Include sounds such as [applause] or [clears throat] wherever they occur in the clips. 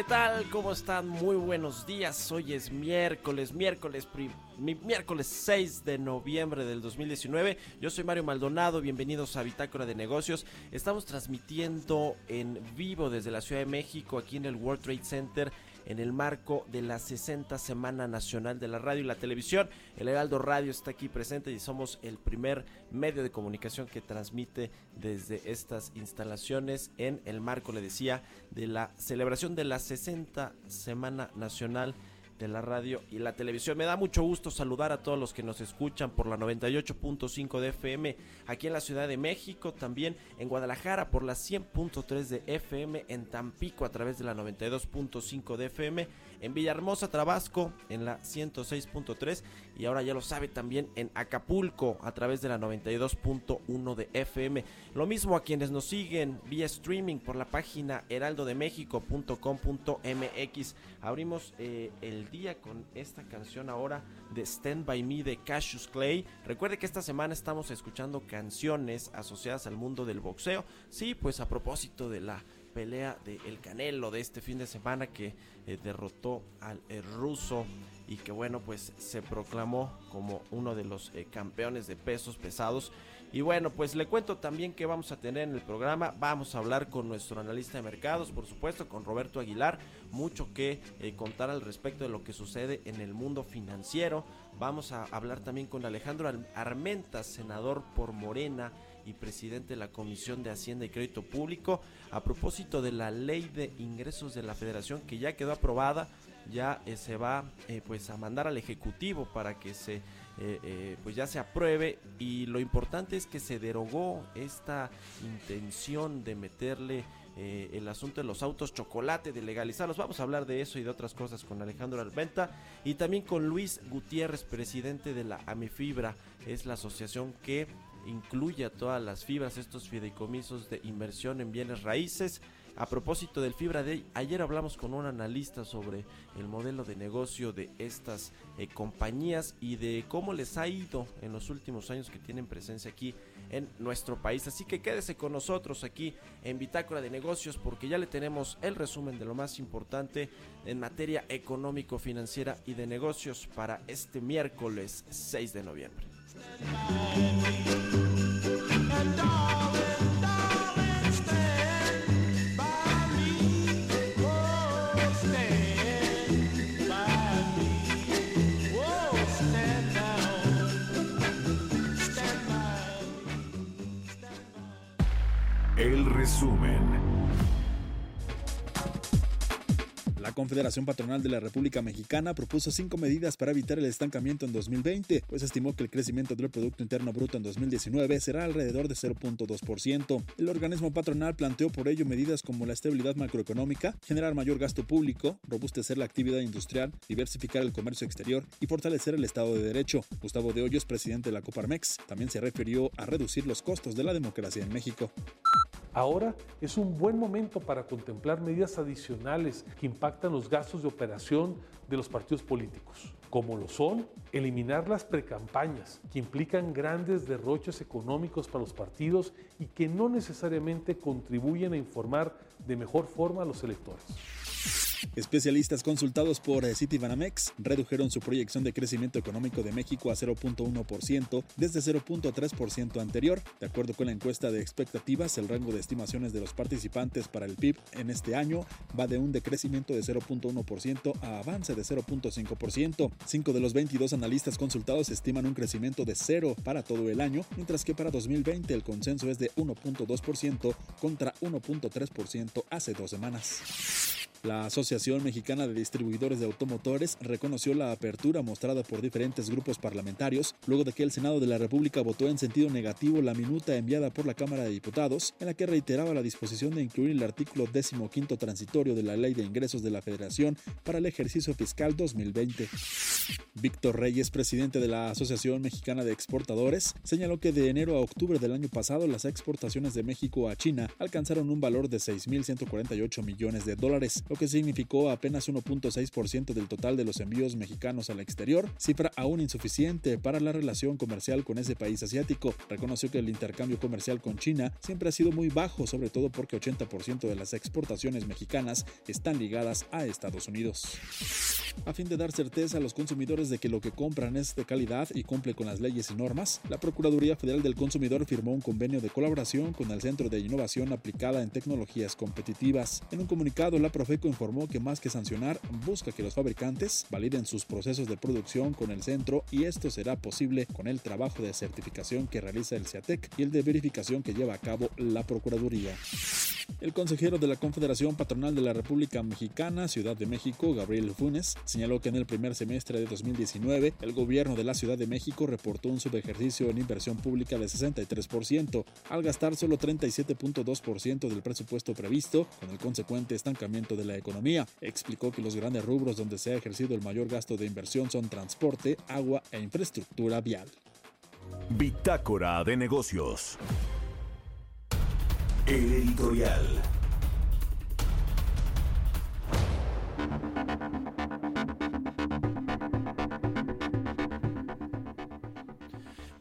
¿Qué tal? ¿Cómo están? Muy buenos días. Hoy es miércoles, miércoles, miércoles 6 de noviembre del 2019. Yo soy Mario Maldonado, bienvenidos a Bitácora de Negocios. Estamos transmitiendo en vivo desde la Ciudad de México, aquí en el World Trade Center en el marco de la 60 Semana Nacional de la Radio y la Televisión. El Heraldo Radio está aquí presente y somos el primer medio de comunicación que transmite desde estas instalaciones en el marco, le decía, de la celebración de la 60 Semana Nacional de la radio y la televisión. Me da mucho gusto saludar a todos los que nos escuchan por la 98.5 de FM aquí en la Ciudad de México, también en Guadalajara por la 100.3 de FM, en Tampico a través de la 92.5 de FM en Villahermosa, Tabasco, en la 106.3 y ahora ya lo sabe también en Acapulco a través de la 92.1 de FM. Lo mismo a quienes nos siguen vía streaming por la página heraldodemexico.com.mx. Abrimos eh, el día con esta canción ahora de Stand By Me de Cassius Clay. Recuerde que esta semana estamos escuchando canciones asociadas al mundo del boxeo. Sí, pues a propósito de la pelea de El Canelo de este fin de semana que eh, derrotó al eh, ruso y que bueno pues se proclamó como uno de los eh, campeones de pesos pesados. Y bueno pues le cuento también que vamos a tener en el programa. Vamos a hablar con nuestro analista de mercados por supuesto con Roberto Aguilar. Mucho que contar al respecto de lo que sucede en el mundo financiero. Vamos a hablar también con Alejandro Armenta senador por Morena presidente de la Comisión de Hacienda y Crédito Público a propósito de la ley de ingresos de la Federación que ya quedó aprobada, ya eh, se va eh, pues a mandar al Ejecutivo para que se eh, pues ya se apruebe y lo importante es que se derogó esta intención de meterle el asunto de los autos chocolate, de legalizarlos. Vamos a hablar de eso y de otras cosas con Alejandro Alventa y también con Luis Gutiérrez, presidente de la Amifibra. Es la asociación que incluye a todas las fibras, estos fideicomisos de inversión en bienes raíces. A propósito del Fibra Day, ayer hablamos con un analista sobre el modelo de negocio de estas eh, compañías y de cómo les ha ido en los últimos años que tienen presencia aquí en nuestro país. Así que quédese con nosotros aquí en Bitácora de Negocios porque ya le tenemos el resumen de lo más importante en materia económico, financiera y de negocios para este miércoles 6 de noviembre. El resumen. La Confederación Patronal de la República Mexicana propuso cinco medidas para evitar el estancamiento en 2020, pues estimó que el crecimiento del Producto Interno Bruto en 2019 será alrededor de 0.2%. El organismo patronal planteó por ello medidas como la estabilidad macroeconómica, generar mayor gasto público, robustecer la actividad industrial, diversificar el comercio exterior y fortalecer el Estado de Derecho. Gustavo de Hoyos, presidente de la Coparmex, también se refirió a reducir los costos de la democracia en México. Ahora es un buen momento para contemplar medidas adicionales que impactan los gastos de operación de los partidos políticos. como lo son eliminar las precampañas, que implican grandes derroches económicos para los partidos y que no necesariamente contribuyen a informar de mejor forma a los electores. Especialistas consultados por Citibanamex redujeron su proyección de crecimiento económico de México a 0.1% desde 0.3% anterior. De acuerdo con la encuesta de expectativas, el rango de estimaciones de los participantes para el PIB en este año va de un decrecimiento de 0.1% a avance de 0.5%. Cinco de los 22 analistas consultados estiman un crecimiento de cero para todo el año, mientras que para 2020 el consenso es de 1.2% contra 1.3% hace dos semanas. La Asociación Mexicana de Distribuidores de Automotores reconoció la apertura mostrada por diferentes grupos parlamentarios luego de que el Senado de la República votó en sentido negativo la minuta enviada por la Cámara de Diputados en la que reiteraba la disposición de incluir el artículo 15 transitorio de la Ley de Ingresos de la Federación para el ejercicio fiscal 2020. Víctor Reyes, presidente de la Asociación Mexicana de Exportadores, señaló que de enero a octubre del año pasado las exportaciones de México a China alcanzaron un valor de 6.148 millones de dólares, lo que significó apenas 1.6% del total de los envíos mexicanos al exterior, cifra aún insuficiente para la relación comercial con ese país asiático. Reconoció que el intercambio comercial con China siempre ha sido muy bajo, sobre todo porque 80% de las exportaciones mexicanas están ligadas a Estados Unidos. A fin de dar certeza a los consumidores de que lo que compran es de calidad y cumple con las leyes y normas, la Procuraduría Federal del Consumidor firmó un convenio de colaboración con el Centro de Innovación Aplicada en Tecnologías Competitivas. En un comunicado, la Profeco informó que más que sancionar, busca que los fabricantes validen sus procesos de producción con el centro y esto será posible con el trabajo de certificación que realiza el CIATEC y el de verificación que lleva a cabo la Procuraduría. El consejero de la Confederación Patronal de la República Mexicana, Ciudad de México, Gabriel Funes, señaló que en el primer semestre de 2019 el gobierno de la Ciudad de México reportó un subejercicio en inversión pública de 63%, al gastar solo 37.2% del presupuesto previsto, con el consecuente estancamiento de la economía. Explicó que los grandes rubros donde se ha ejercido el mayor gasto de inversión son transporte, agua e infraestructura vial. Bitácora de negocios. El editorial.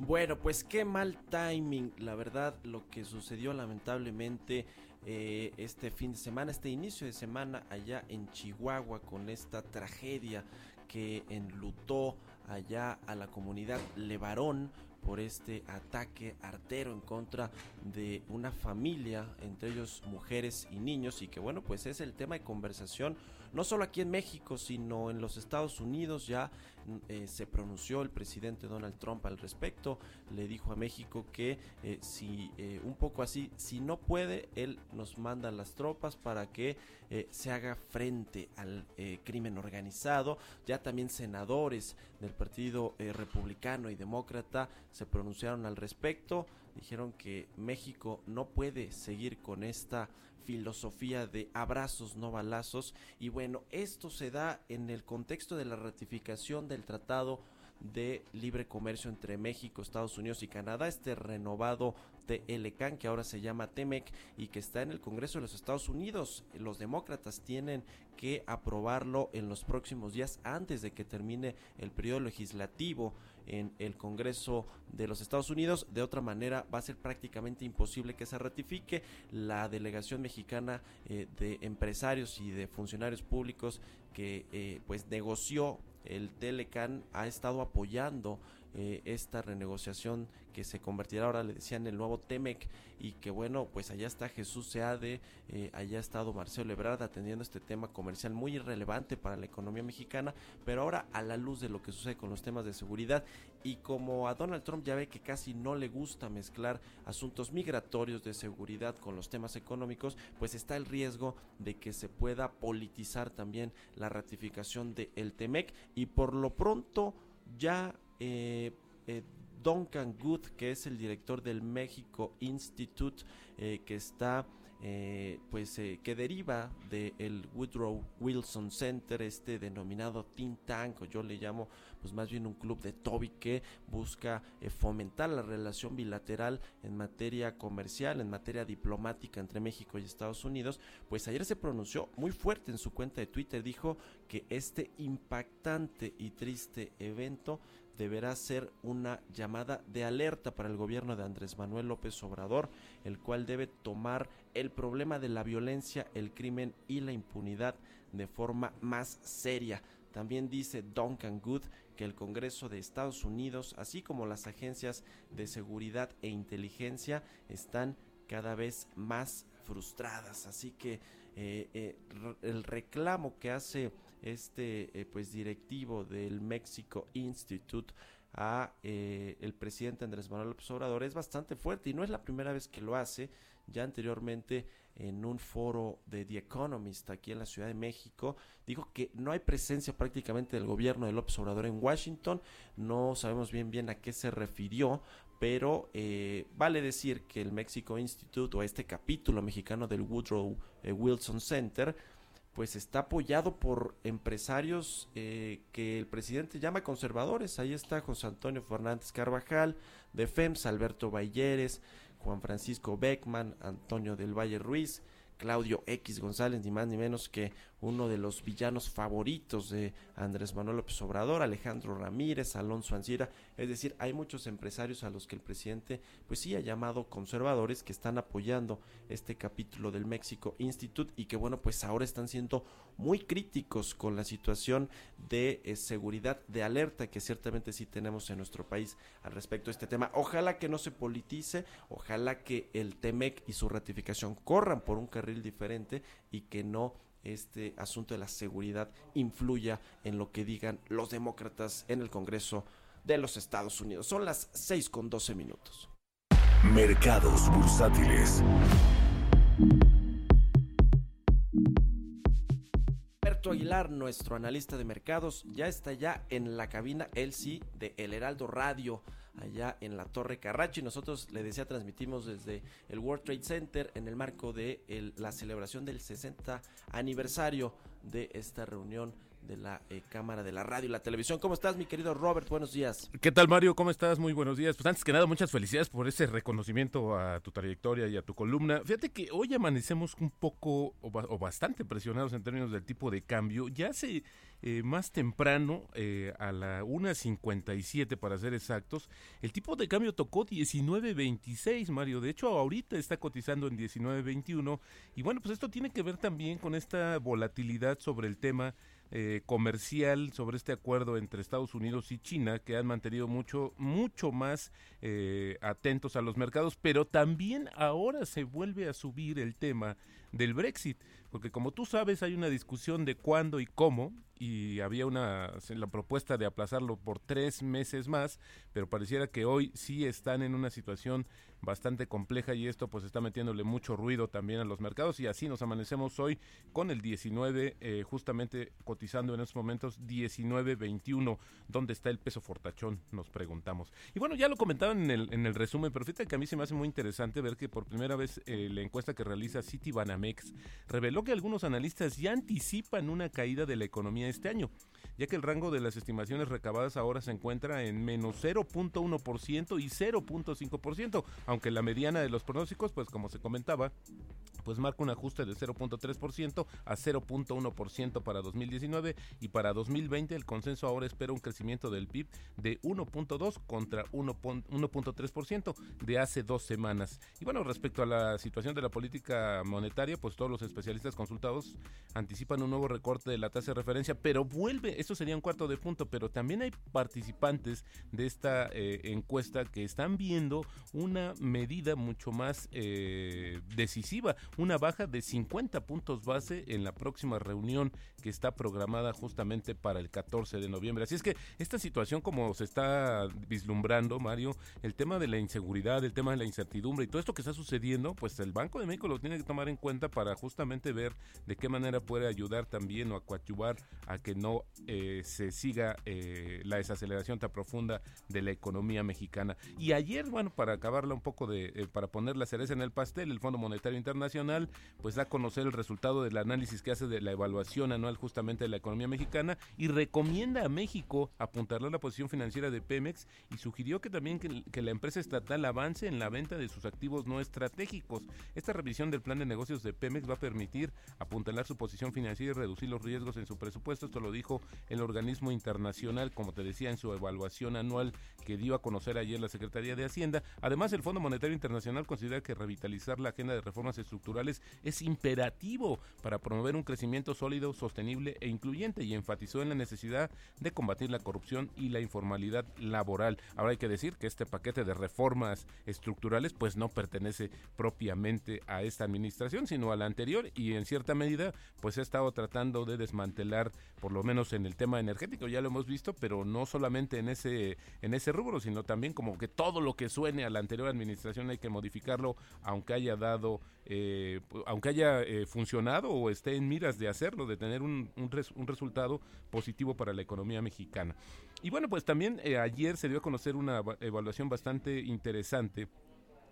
Bueno, pues qué mal timing, la verdad, lo que sucedió lamentablemente eh, este fin de semana, este inicio de semana allá en Chihuahua con esta tragedia que enlutó allá a la comunidad Levarón por este ataque artero en contra de una familia, entre ellos mujeres y niños, y que bueno, pues es el tema de conversación no solo aquí en México, sino en los Estados Unidos ya eh, se pronunció el presidente Donald Trump al respecto, le dijo a México que eh, si eh, un poco así, si no puede, él nos manda las tropas para que se haga frente al crimen organizado. Ya también senadores del Partido Republicano y Demócrata se pronunciaron al respecto, dijeron que México no puede seguir con esta filosofía de abrazos, no balazos. Y bueno, esto se da en el contexto de la ratificación del Tratado de Libre Comercio entre México, Estados Unidos y Canadá, este renovado TLCAN que ahora se llama TEMEC y que está en el Congreso de los Estados Unidos. Los demócratas tienen que aprobarlo en los próximos días antes de que termine el periodo legislativo en el Congreso de los Estados Unidos. De otra manera, va a ser prácticamente imposible que se ratifique. La delegación mexicana eh, de empresarios y de funcionarios públicos que eh, pues negoció el Telecan ha estado apoyando eh, esta renegociación que se convertirá ahora, le decían, el nuevo TEMEC y que bueno, pues allá está Jesús Seade, eh, allá ha estado Marcelo Ebrard atendiendo este tema comercial muy irrelevante para la economía mexicana, pero ahora a la luz de lo que sucede con los temas de seguridad y como a Donald Trump ya ve que casi no le gusta mezclar asuntos migratorios de seguridad con los temas económicos, pues está el riesgo de que se pueda politizar también la ratificación del el TEMEC y por lo pronto ya eh, eh, Duncan Good, que es el director del México Institute, eh, que está eh, pues eh, que deriva del Woodrow Wilson Center, este denominado think tank, o yo le llamo pues más bien un club de Toby que busca eh, fomentar la relación bilateral en materia comercial, en materia diplomática entre México y Estados Unidos, pues ayer se pronunció muy fuerte en su cuenta de Twitter, dijo que este impactante y triste evento deberá ser una llamada de alerta para el gobierno de Andrés Manuel López Obrador, el cual debe tomar el problema de la violencia, el crimen y la impunidad de forma más seria. También dice Duncan Good que el Congreso de Estados Unidos, así como las agencias de seguridad e inteligencia, están cada vez más frustradas. Así que eh, eh, el reclamo que hace este eh, pues directivo del Mexico Institute a el presidente Andrés Manuel López Obrador es bastante fuerte y no es la primera vez que lo hace. Ya anteriormente en un foro de The Economist aquí en la Ciudad de México, dijo que no hay presencia prácticamente del gobierno de López Obrador en Washington, no sabemos bien bien a qué se refirió, pero eh, vale decir que el Mexico Institute o este capítulo mexicano del Woodrow eh, Wilson Center, pues está apoyado por empresarios eh, que el presidente llama conservadores. Ahí está José Antonio Fernández Carvajal, de FEMS, Alberto Balleres, Juan Francisco Beckman, Antonio del Valle Ruiz, Claudio X González, ni más ni menos que uno de los villanos favoritos de Andrés Manuel López Obrador, Alejandro Ramírez, Alonso Ancira, es decir, hay muchos empresarios a los que el presidente pues sí ha llamado conservadores que están apoyando este capítulo del México Institute y que bueno, pues ahora están siendo muy críticos con la situación de eh, seguridad de alerta que ciertamente sí tenemos en nuestro país al respecto de este tema. Ojalá que no se politice, ojalá que el TEMEC y su ratificación corran por un carril diferente y que no este asunto de la seguridad influya en lo que digan los demócratas en el Congreso de los Estados Unidos. Son las 6 con 12 minutos. Mercados bursátiles. Alberto Aguilar, nuestro analista de mercados, ya está ya en la cabina, él sí, de El Heraldo Radio allá en la Torre Carrachi. Nosotros, le decía, transmitimos desde el World Trade Center en el marco de la celebración del 60 aniversario de esta reunión de la eh, Cámara de la Radio y la Televisión. ¿Cómo estás, mi querido Robert? Buenos días. ¿Qué tal, Mario? ¿Cómo estás? Muy buenos días. Pues antes que nada, muchas felicidades por ese reconocimiento a tu trayectoria y a tu columna. Fíjate que hoy amanecemos un poco o, bastante presionados en términos del tipo de cambio. Ya hace eh, más temprano, eh, a la 1.57 para ser exactos, el tipo de cambio tocó 19.26, Mario. De hecho, ahorita está cotizando en 19.21. Y bueno, pues esto tiene que ver también con esta volatilidad sobre el tema eh, comercial sobre este acuerdo entre Estados Unidos y China que han mantenido mucho mucho más eh, atentos a los mercados pero también ahora se vuelve a subir el tema del Brexit porque como tú sabes hay una discusión de cuándo y cómo y había una la propuesta de aplazarlo por tres meses más, pero pareciera que hoy sí están en una situación bastante compleja y esto pues está metiéndole mucho ruido también a los mercados y así nos amanecemos hoy con el 19 eh, justamente cotizando en estos momentos 19.21 ¿dónde está el peso fortachón? nos preguntamos y bueno ya lo comentaban en el, en el resumen pero fíjate que a mí se me hace muy interesante ver que por primera vez eh, la encuesta que realiza Citibanamex reveló que algunos analistas ya anticipan una caída de la economía este año, ya que el rango de las estimaciones recabadas ahora se encuentra en menos 0.1% y 0.5%, aunque la mediana de los pronósticos, pues como se comentaba, pues marca un ajuste de 0.3% a 0.1% para 2019 y para 2020 el consenso ahora espera un crecimiento del PIB de 1.2 contra 1.3% de hace dos semanas. Y bueno, respecto a la situación de la política monetaria, pues todos los especialistas consultados anticipan un nuevo recorte de la tasa de referencia, pero vuelve, esto sería un cuarto de punto, pero también hay participantes de esta eh, encuesta que están viendo una medida mucho más eh, decisiva, una baja de 50 puntos base en la próxima reunión que está programada justamente para el 14 de noviembre. Así es que esta situación como se está vislumbrando, Mario, el tema de la inseguridad, el tema de la incertidumbre y todo esto que está sucediendo, pues el Banco de México lo tiene que tomar en cuenta para justamente ver de qué manera puede ayudar también o acuachubar a que no eh, se siga eh, la desaceleración tan profunda de la economía mexicana. Y ayer, bueno, para acabarla un poco de, eh, para poner la cereza en el pastel, el Fondo Monetario Internacional pues da a conocer el resultado del análisis que hace de la evaluación anual justamente de la economía mexicana y recomienda a México apuntarle la posición financiera de Pemex y sugirió que también que, que la empresa estatal avance en la venta de sus activos no estratégicos. Esta revisión del plan de negocios de Pemex va a permitir apuntalar su posición financiera y reducir los riesgos en su presupuesto. Esto lo dijo el organismo internacional, como te decía, en su evaluación anual que dio a conocer ayer la Secretaría de Hacienda. Además, el Fondo Monetario Internacional considera que revitalizar la agenda de reformas estructurales es imperativo para promover un crecimiento sólido, sostenible e incluyente y enfatizó en la necesidad de combatir la corrupción y la informalidad laboral. Ahora hay que decir que este paquete de reformas estructurales pues no pertenece propiamente a esta administración, sino a la anterior y en cierta medida pues ha estado tratando de desmantelar por lo menos en el tema energético, ya lo hemos visto, pero no solamente en ese en ese rubro, sino también como que todo lo que suene a la anterior administración hay que modificarlo aunque haya dado eh, aunque haya eh, funcionado o esté en miras de hacerlo, de tener un, un, res, un resultado positivo para la economía mexicana. Y bueno, pues también eh, ayer se dio a conocer una evaluación bastante interesante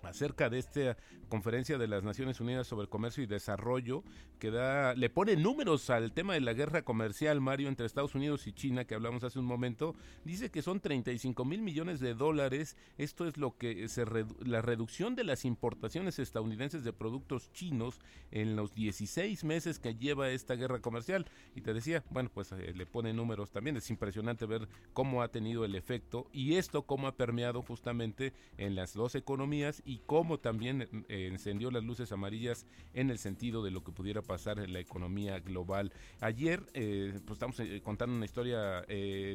acerca de esta conferencia de las Naciones Unidas sobre Comercio y Desarrollo que da le pone números al tema de la guerra comercial Mario entre Estados Unidos y China que hablamos hace un momento dice que son 35 mil millones de dólares. Esto es lo que se la reducción de las importaciones estadounidenses de productos chinos en los 16 meses que lleva esta guerra comercial. Y te decía bueno pues eh, le pone números también. Es impresionante ver cómo ha tenido el efecto y esto cómo ha permeado justamente en las dos economías y cómo también eh, encendió las luces amarillas en el sentido de lo que pudiera pasar en la economía global. Ayer, eh, pues estamos eh, contando una historia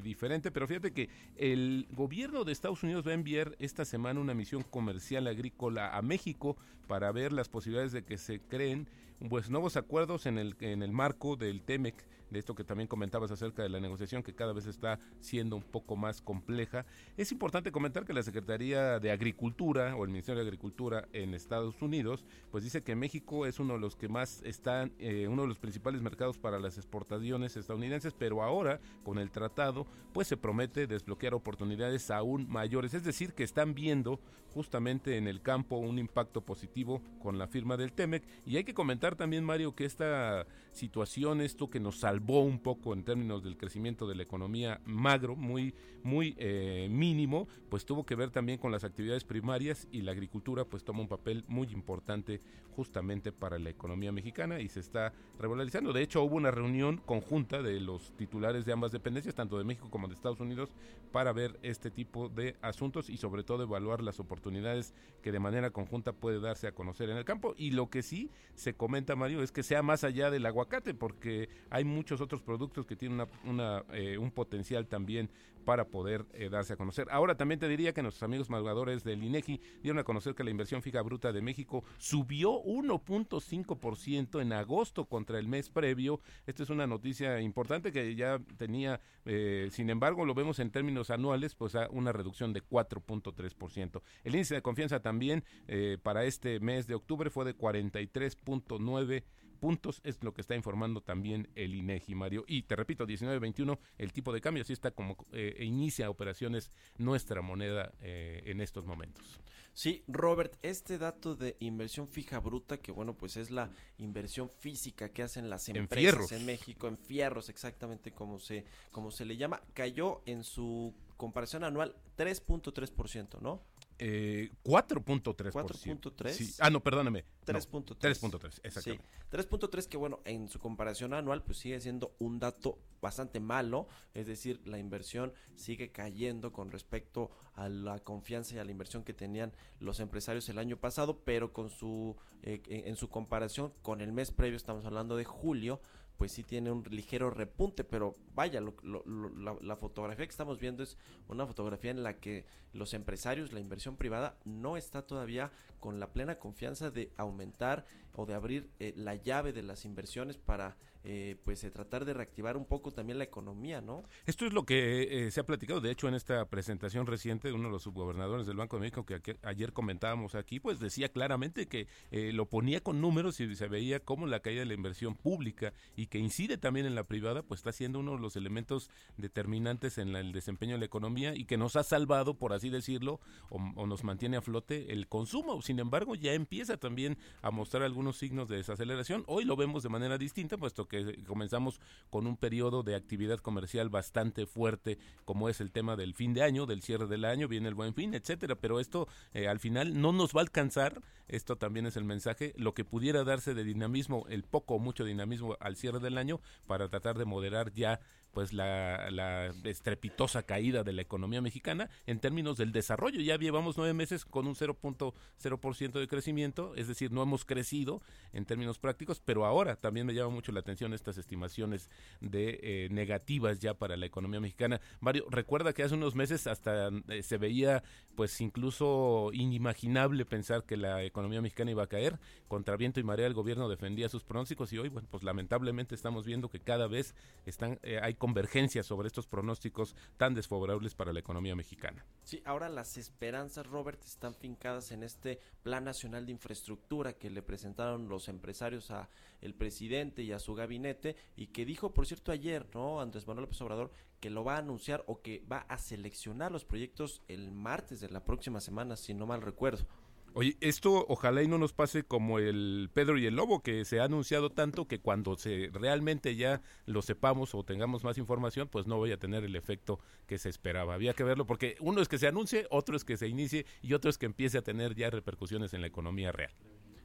diferente, pero fíjate que el gobierno de Estados Unidos va a enviar esta semana una misión comercial agrícola a México para ver las posibilidades de que se creen pues nuevos acuerdos en el en el marco del TEMEC de esto que también comentabas acerca de la negociación que cada vez está siendo un poco más compleja. Es importante comentar que la Secretaría de Agricultura o el Ministerio de Agricultura en Estados Unidos, pues dice que México es uno de los que más están, eh, uno de los principales mercados para las exportaciones estadounidenses, pero ahora con el tratado, pues se promete desbloquear oportunidades aún mayores. Es decir, que están viendo justamente en el campo un impacto positivo con la firma del TEMEC. Y hay que comentar también, Mario, que esta situación, esto que nos salvó un poco en términos del crecimiento de la economía magro, muy, muy eh, mínimo, pues tuvo que ver también con las actividades primarias y la agricultura pues toma un papel muy importante justamente para la economía mexicana y se está revalorizando. De hecho, hubo una reunión conjunta de los titulares de ambas dependencias, tanto de México como de Estados Unidos, para ver este tipo de asuntos y sobre todo evaluar las oportunidades que de manera conjunta puede darse a conocer en el campo. Y lo que sí se comenta, Mario, es que sea más allá del aguacate, porque hay muchos otros productos que tienen una, una, eh, un potencial también para poder eh, darse a conocer. Ahora también te diría que nuestros amigos madrugadores del INEGI dieron a conocer que la inversión fija bruta de México subió 1.5% en agosto contra el mes previo. Esta es una noticia importante que ya tenía, eh, sin embargo, lo vemos en términos anuales, pues a una reducción de 4.3%. El índice de confianza también eh, para este mes de octubre fue de 43.9 puntos, es lo que está informando también el INEGI, Mario. Y te repito, 19.21, el tipo de cambio, así está como eh, inicia operaciones nuestra moneda eh, en estos momentos. Sí, Robert, este dato de inversión fija bruta, que bueno, pues es la inversión física que hacen las empresas en, en México, en fierros, exactamente como se, como se le llama, cayó en su comparación anual 3.3%, ¿no? Eh, 4.3%. 4.3. Sí. Ah, no, perdóname. 3.3. No, 3.3, exactamente. Sí. 3.3 que bueno, en su comparación anual pues sigue siendo un dato bastante malo, es decir, la inversión sigue cayendo con respecto a la confianza y a la inversión que tenían los empresarios el año pasado, pero con su eh, en su comparación con el mes previo, estamos hablando de julio, pues sí tiene un ligero repunte, pero vaya, lo, lo, la, la, fotografía que estamos viendo es una fotografía en la que los empresarios, la inversión privada, no está todavía con la plena confianza de aumentar o de abrir eh, la llave de las inversiones para eh, pues tratar de reactivar un poco también la economía, ¿no? Esto es lo que se ha platicado, de hecho, en esta presentación reciente de uno de los subgobernadores del Banco de México que ayer comentábamos aquí, pues decía claramente que lo ponía con números y se veía cómo la caída de la inversión pública y que incide también en la privada, pues está siendo uno de los elementos determinantes en el desempeño de la economía y que nos ha salvado, por así decirlo, o, nos mantiene a flote el consumo. Sin embargo, ya empieza también a mostrar algunos signos de desaceleración. Hoy lo vemos de manera distinta, puesto que comenzamos con un periodo de actividad comercial bastante fuerte, como es el tema del fin de año, del cierre del año, viene el buen fin, etcétera. Pero esto eh, al final no nos va a alcanzar. Esto también es el mensaje. Lo que pudiera darse de dinamismo, el poco o mucho dinamismo al cierre del año, para tratar de moderar ya pues la, la, estrepitosa caída de la economía mexicana en términos del desarrollo. Ya llevamos nueve meses con un 0.0% de crecimiento, es decir, no hemos crecido en términos prácticos, pero ahora también me llama mucho la atención estas estimaciones de eh, negativas ya para la economía mexicana. Mario, recuerda que hace unos meses hasta eh, se veía pues incluso inimaginable pensar que la economía mexicana iba a caer. Contra viento y marea el gobierno defendía sus pronósticos y hoy, bueno, pues lamentablemente estamos viendo que cada vez están eh, hay convergencia sobre estos pronósticos tan desfavorables para la economía mexicana. Sí, ahora las esperanzas, Robert, están fincadas en este Plan Nacional de Infraestructura que le presentaron los empresarios a el presidente y a su gabinete y que dijo, por cierto, ayer, ¿no? Andrés Manuel López Obrador, que lo va a anunciar o que va a seleccionar los proyectos el martes de la próxima semana, si no mal recuerdo. Oye, esto ojalá y no nos pase como el Pedro y el Lobo, que se ha anunciado tanto que cuando se realmente ya lo sepamos o tengamos más información, pues no vaya a tener el efecto que se esperaba. Había que verlo porque uno es que se anuncie, otro es que se inicie y otro es que empiece a tener ya repercusiones en la economía real.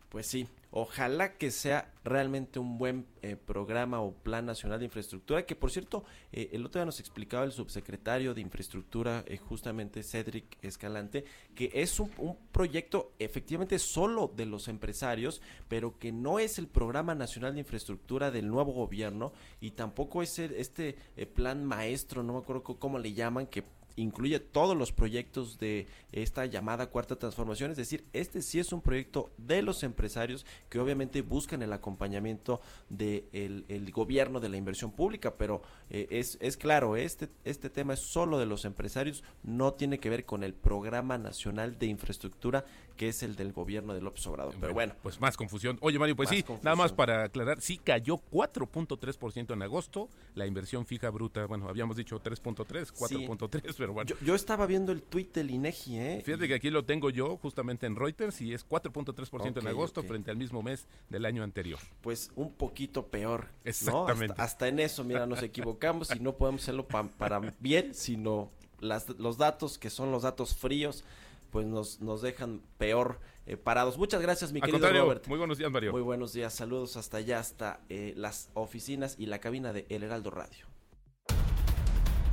Pues sí, ojalá que sea realmente un buen eh, programa o plan nacional de infraestructura, que por cierto, eh, el otro día nos explicaba el subsecretario de infraestructura, eh, justamente Cedric Escalante, que es un, proyecto efectivamente solo de los empresarios, pero que no es el programa nacional de infraestructura del nuevo gobierno y tampoco es este plan maestro, no me acuerdo cómo le llaman, que incluye todos los proyectos de esta llamada cuarta transformación, es decir, este sí es un proyecto de los empresarios que obviamente buscan el acompañamiento del el gobierno de la inversión pública, pero eh, es, es claro, este, este tema es solo de los empresarios, no tiene que ver con el programa nacional de infraestructura que es el del gobierno de López Obrador. Pero bueno. Pues más confusión. Oye, Mario, pues sí, nada más para aclarar, sí cayó 4.3% en agosto, la inversión fija bruta, bueno, habíamos dicho 3.3, 4.3, pero bueno. Yo, estaba viendo el tuit del INEGI, ¿eh? Fíjate que aquí lo tengo yo justamente en Reuters y es 4.3% en agosto frente al mismo mes del año anterior. Pues un poquito peor. Exactamente. Hasta, en eso, mira, nos equivocamos y no podemos hacerlo para bien, sino las, los datos que son los datos fríos pues nos, nos dejan peor eh, parados. Muchas gracias, mi querido Robert. Muy buenos días, Mario. Muy buenos días, saludos hasta allá, hasta eh, las oficinas y la cabina de El Heraldo Radio.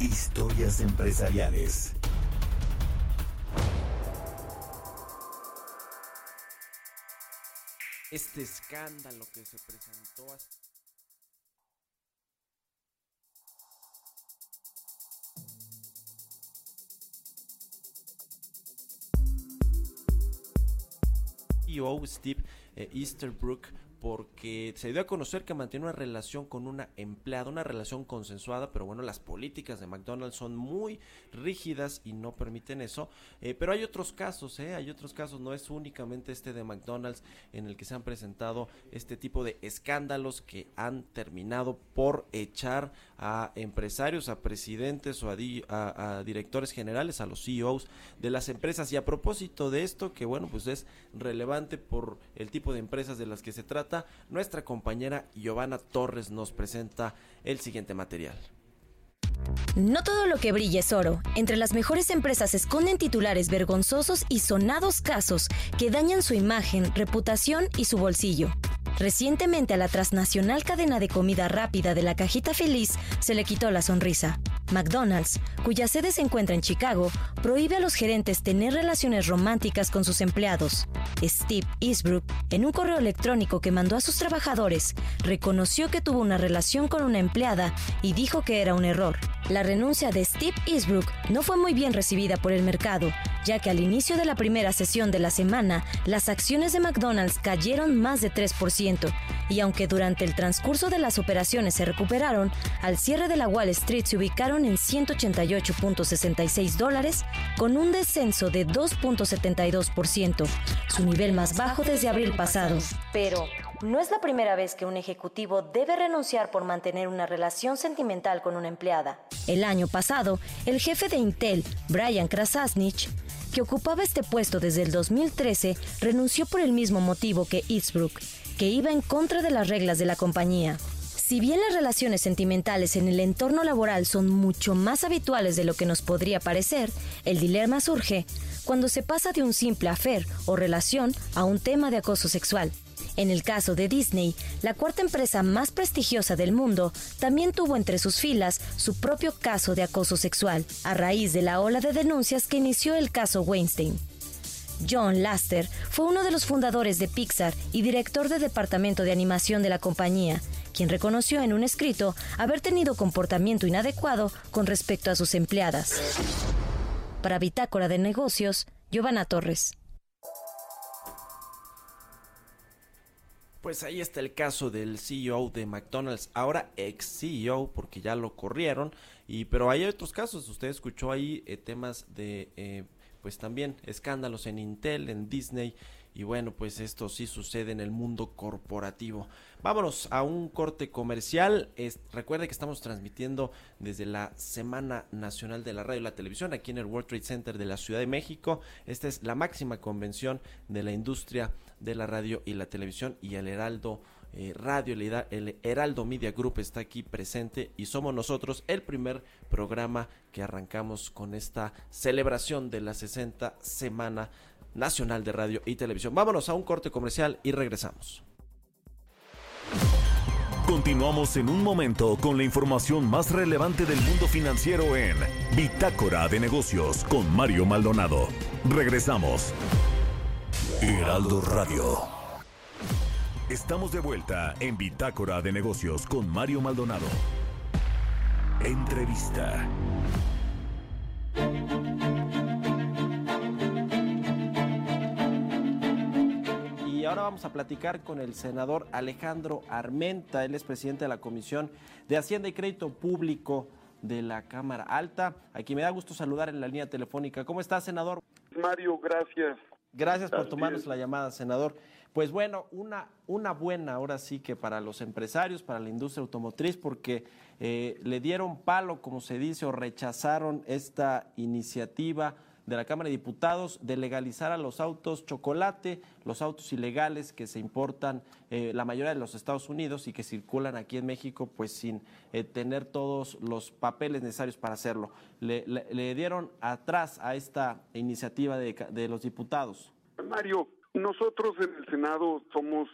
Historias empresariales. Este escándalo que se presentó CEO Steve eh, Easterbrook porque se dio a conocer que mantiene una relación con una empleada, una relación consensuada, pero bueno, las políticas de McDonald's son muy rígidas y no permiten eso. Eh, pero hay otros casos, ¿eh? hay otros casos, no es únicamente este de McDonald's en el que se han presentado este tipo de escándalos que han terminado por echar a empresarios, a presidentes o a, a directores generales, a los CEOs de las empresas. Y a propósito de esto, que bueno, pues es relevante por el tipo de empresas de las que se trata, nuestra compañera Giovanna Torres nos presenta el siguiente material. No todo lo que brilla es oro. Entre las mejores empresas se esconden titulares vergonzosos y sonados casos que dañan su imagen, reputación y su bolsillo. Recientemente a la transnacional cadena de comida rápida de la cajita feliz se le quitó la sonrisa. McDonald's, cuya sede se encuentra en Chicago, prohíbe a los gerentes tener relaciones románticas con sus empleados. Steve Eastbrook, en un correo electrónico que mandó a sus trabajadores, reconoció que tuvo una relación con una empleada y dijo que era un error. La renuncia de Steve Eastbrook no fue muy bien recibida por el mercado, ya que al inicio de la primera sesión de la semana, las acciones de McDonald's cayeron más de 3%, y aunque durante el transcurso de las operaciones se recuperaron, al cierre de la Wall Street se ubicaron en 188.66 dólares, con un descenso de 2.72%, su nivel más bajo desde abril pasado. Pero, no es la primera vez que un ejecutivo debe renunciar por mantener una relación sentimental con una empleada. El año pasado, el jefe de Intel, Brian Krasasnich, que ocupaba este puesto desde el 2013, renunció por el mismo motivo que Eastbrook, que iba en contra de las reglas de la compañía. Si bien las relaciones sentimentales en el entorno laboral son mucho más habituales de lo que nos podría parecer, el dilema surge cuando se pasa de un simple afer o relación a un tema de acoso sexual. En el caso de Disney, la cuarta empresa más prestigiosa del mundo también tuvo entre sus filas su propio caso de acoso sexual, a raíz de la ola de denuncias que inició el caso Weinstein. John Laster fue uno de los fundadores de Pixar y director de departamento de animación de la compañía, quien reconoció en un escrito haber tenido comportamiento inadecuado con respecto a sus empleadas. Para Bitácora de Negocios, Giovanna Torres. Pues ahí está el caso del CEO de McDonald's, ahora ex CEO, porque ya lo corrieron. Y pero hay otros casos. Usted escuchó ahí eh, temas de, eh, pues también escándalos en Intel, en Disney. Y bueno, pues esto sí sucede en el mundo corporativo. Vámonos a un corte comercial. recuerde que estamos transmitiendo desde la Semana Nacional de la Radio y la Televisión aquí en el World Trade Center de la Ciudad de México. Esta es la máxima convención de la industria de la radio y la televisión y el Heraldo eh, Radio, el Heraldo Media Group está aquí presente y somos nosotros el primer programa que arrancamos con esta celebración de la 60 Semana Nacional de Radio y Televisión. Vámonos a un corte comercial y regresamos. Continuamos en un momento con la información más relevante del mundo financiero en Bitácora de Negocios con Mario Maldonado. Regresamos. Heraldo Radio. Estamos de vuelta en Bitácora de Negocios con Mario Maldonado. Entrevista. Ahora vamos a platicar con el senador Alejandro Armenta. Él es presidente de la Comisión de Hacienda y Crédito Público de la Cámara Alta. Aquí me da gusto saludar en la línea telefónica. ¿Cómo está, senador? Mario, gracias. Gracias por tomarnos la llamada, senador. Pues bueno, una, una buena ahora sí que para los empresarios, para la industria automotriz, porque eh, le dieron palo, como se dice, o rechazaron esta iniciativa de la Cámara de Diputados de legalizar a los autos chocolate, los autos ilegales que se importan eh, la mayoría de los Estados Unidos y que circulan aquí en México pues sin eh, tener todos los papeles necesarios para hacerlo. Le, dieron atrás a esta iniciativa de, de los diputados. Mario, nosotros en el Senado somos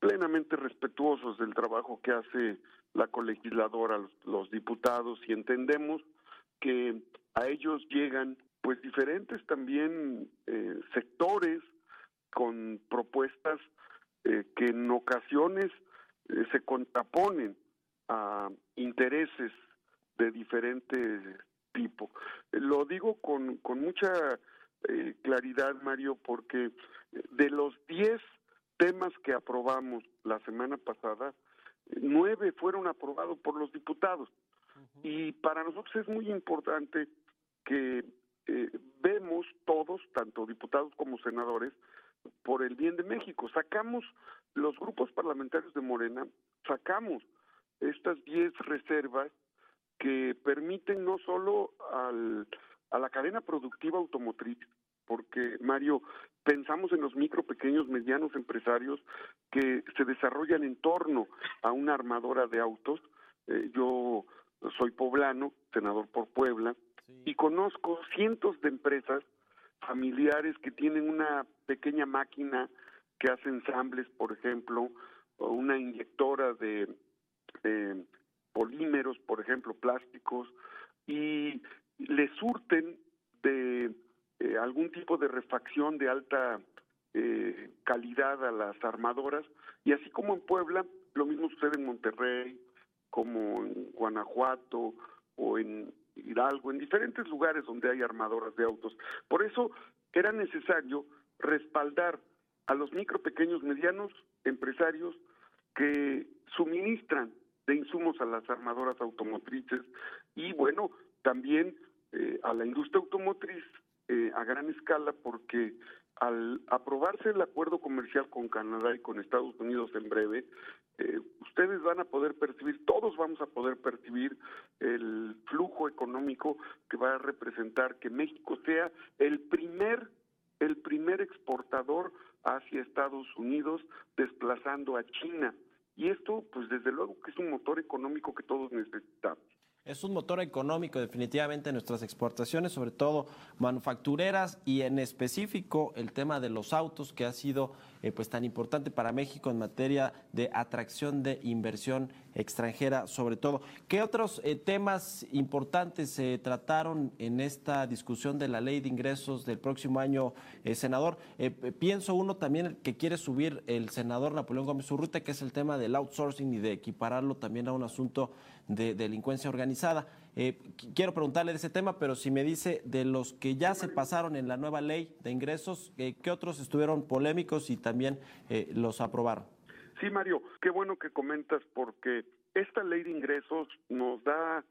plenamente respetuosos del trabajo que hace la colegisladora, los diputados, y entendemos que a ellos llegan pues diferentes también eh, sectores con propuestas eh, que en ocasiones eh, se contraponen a intereses de diferente tipo. Lo digo con, con mucha claridad, Mario, porque de los 10 temas que aprobamos la semana pasada, nueve fueron aprobados por los diputados. Y para nosotros es muy importante que eh, vemos todos, tanto diputados como senadores, por el bien de México. Sacamos los grupos parlamentarios de Morena, sacamos estas 10 reservas que permiten no solo al, a la cadena productiva automotriz, porque Mario, pensamos en los micro, pequeños, medianos empresarios que se desarrollan en torno a una armadora de autos. Eh, yo soy poblano, senador por Puebla, y conozco cientos de empresas familiares que tienen una pequeña máquina que hace ensambles, por ejemplo, o una inyectora de, polímeros, por ejemplo, plásticos, y le surten de eh, algún tipo de refacción de alta eh, calidad a las armadoras, y así como en Puebla, lo mismo sucede en Monterrey, como en Guanajuato, o en Hidalgo, en diferentes lugares donde hay armadoras de autos. Por eso era necesario respaldar a los micro, pequeños, medianos empresarios que suministran de insumos a las armadoras automotrices y bueno, también eh, a la industria automotriz eh, a gran escala porque al aprobarse el acuerdo comercial con Canadá y con Estados Unidos en breve, eh, ustedes van a poder percibir, todos vamos a poder percibir el flujo económico que va a representar que México sea el primer el primer exportador hacia Estados Unidos desplazando a China. Y esto, pues desde luego que es un motor económico que todos necesitamos. Es un motor económico definitivamente nuestras exportaciones, sobre todo manufactureras y en específico el tema de los autos que ha sido eh, pues tan importante para México en materia de atracción de inversión extranjera sobre todo. ¿Qué otros eh, temas importantes se trataron en esta discusión de la ley de ingresos del próximo año, eh, senador? pienso uno también que quiere subir el senador Napoleón Gómez Urruta, que es el tema del outsourcing y de equipararlo también a un asunto de delincuencia organizada. Eh, quiero preguntarle de ese tema, pero si me dice de los que ya se pasaron en la nueva ley de ingresos, eh, ¿qué otros estuvieron polémicos y también eh, los aprobaron? Sí, Mario, qué bueno que comentas porque esta ley de ingresos nos da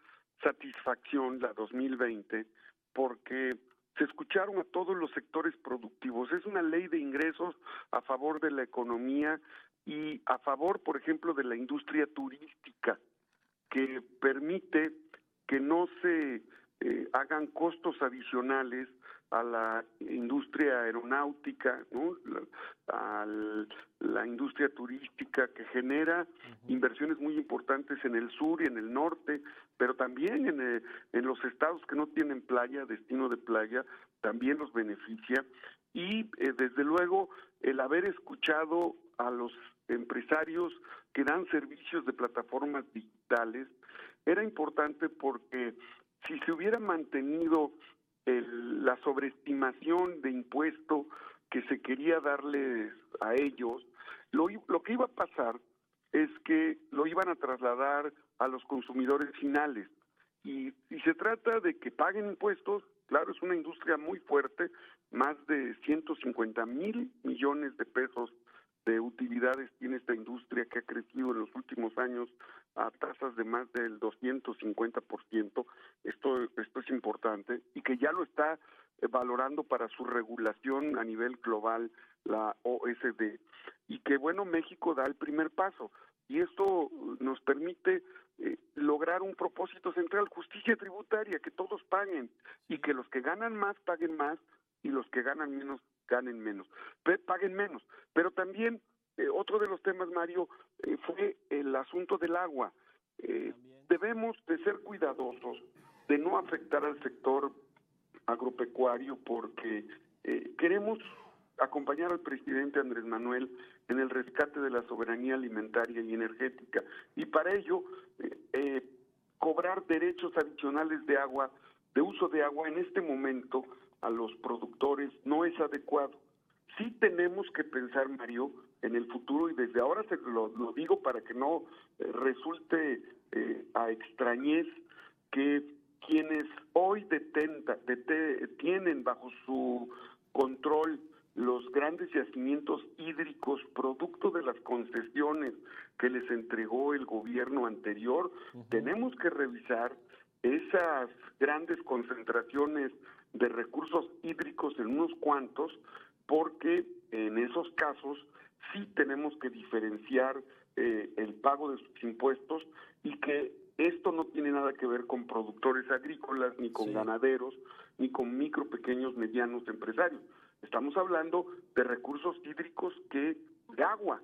satisfacción, la 2020, porque se escucharon a todos los sectores productivos. Es una ley de ingresos a favor de la economía y a favor, por ejemplo, de la industria turística que permite que no se eh, hagan costos adicionales a la industria aeronáutica, ¿no? a la industria turística que genera inversiones muy importantes en el sur y en el norte, pero también en, eh, en los estados que no tienen playa, destino de playa, también los beneficia. Y eh, desde luego el haber escuchado a los empresarios que dan servicios de plataformas digitales, era importante porque si se hubiera mantenido la sobreestimación de impuesto que se quería darles a ellos, lo, lo que iba a pasar es que lo iban a trasladar a los consumidores finales. Y si se trata de que paguen impuestos, claro, es una industria muy fuerte, más de 150 mil millones de pesos de utilidades tiene esta industria que ha crecido en los últimos años a tasas de más del 250%. Esto, esto es importante y que ya lo está eh, valorando para su regulación a nivel global la OSD y que bueno México da el primer paso y esto nos permite eh, lograr un propósito central justicia tributaria que todos paguen y que los que ganan más paguen más y los que ganan menos ganen menos, paguen menos. Pero también eh, otro de los temas, Mario, eh, fue el asunto del agua. Eh, debemos de ser cuidadosos de no afectar al sector agropecuario porque queremos acompañar al presidente Andrés Manuel en el rescate de la soberanía alimentaria y energética y para ello cobrar derechos adicionales de agua, de uso de agua en este momento a los productores no es adecuado. Sí tenemos que pensar, Mario, en el futuro y desde ahora se lo, digo para que no eh, resulte eh, a extrañez que quienes hoy detenta, tienen bajo su control los grandes yacimientos hídricos producto de las concesiones que les entregó el gobierno anterior, tenemos que revisar esas grandes concentraciones de recursos hídricos en unos cuantos, porque en esos casos sí tenemos que diferenciar eh, el pago de sus impuestos y que esto no tiene nada que ver con productores agrícolas, ni con ganaderos, ni con micro, pequeños, medianos empresarios. Estamos hablando de recursos hídricos que, de agua,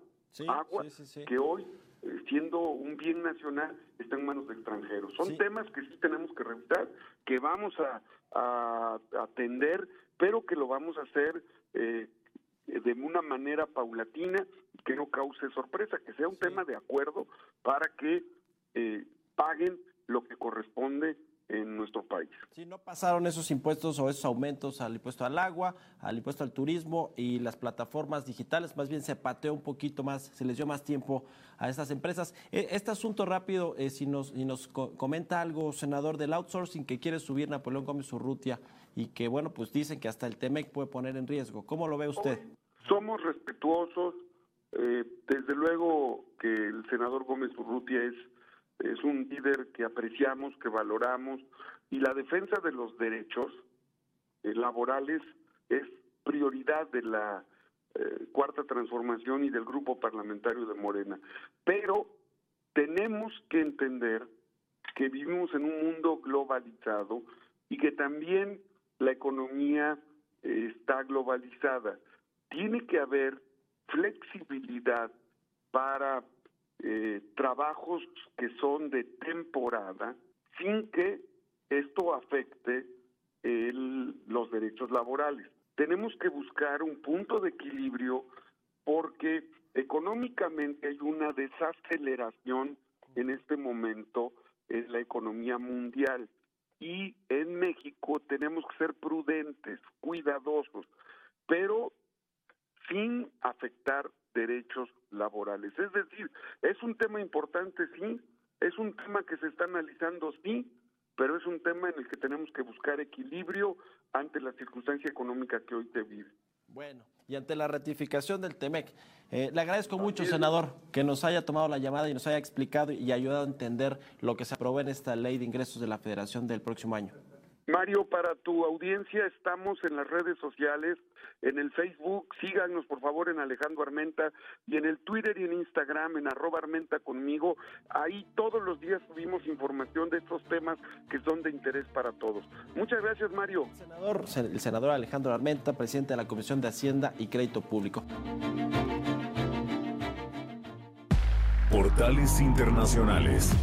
agua que hoy eh, siendo un bien nacional, está en manos de extranjeros. Son temas que sí tenemos que revisar, que vamos a, atender, pero que lo vamos a hacer eh, de una manera paulatina, que no cause sorpresa, que sea un tema de acuerdo para que eh, paguen lo que corresponde en nuestro país. Sí, no pasaron esos impuestos o esos aumentos al impuesto al agua, al impuesto al turismo y las plataformas digitales, más bien se pateó un poquito más, se les dio más tiempo a estas empresas. E, este asunto rápido, eh, si nos, nos comenta algo, senador, del outsourcing que quiere subir Napoleón Gómez Urrutia y que, bueno, pues dicen que hasta el TEMEC puede poner en riesgo. ¿Cómo lo ve usted? Somos respetuosos. Eh, desde luego que el senador Gómez Urrutia es es un líder que apreciamos, que valoramos, y la defensa de los derechos eh, laborales es prioridad de la eh, cuarta transformación y del grupo parlamentario de Morena. Pero tenemos que entender que vivimos en un mundo globalizado y que también la economía eh, está globalizada. Tiene que haber flexibilidad para eh, trabajos que son de temporada sin que esto afecte los derechos laborales. Tenemos que buscar un punto de equilibrio porque económicamente hay una desaceleración en este momento en la economía mundial y en México tenemos que ser prudentes, cuidadosos, pero sin afectar derechos laborales. Es decir, es un tema importante, sí, es un tema que se está analizando, sí, pero es un tema en el que tenemos que buscar equilibrio ante la circunstancia económica que hoy se vive. Bueno, y ante la ratificación del TEMEC, eh, le agradezco mucho, senador, que nos haya tomado la llamada y nos haya explicado y ayudado a entender lo que se aprobó en esta ley de ingresos de la Federación del próximo año. Mario, para tu audiencia estamos en las redes sociales, en el Facebook, síganos por favor en Alejandro Armenta y en el Twitter y en Instagram en arroba Armenta conmigo. Ahí todos los días subimos información de estos temas que son de interés para todos. Muchas gracias Mario. El senador, el senador Alejandro Armenta, presidente de la Comisión de Hacienda y Crédito Público. Portales Internacionales.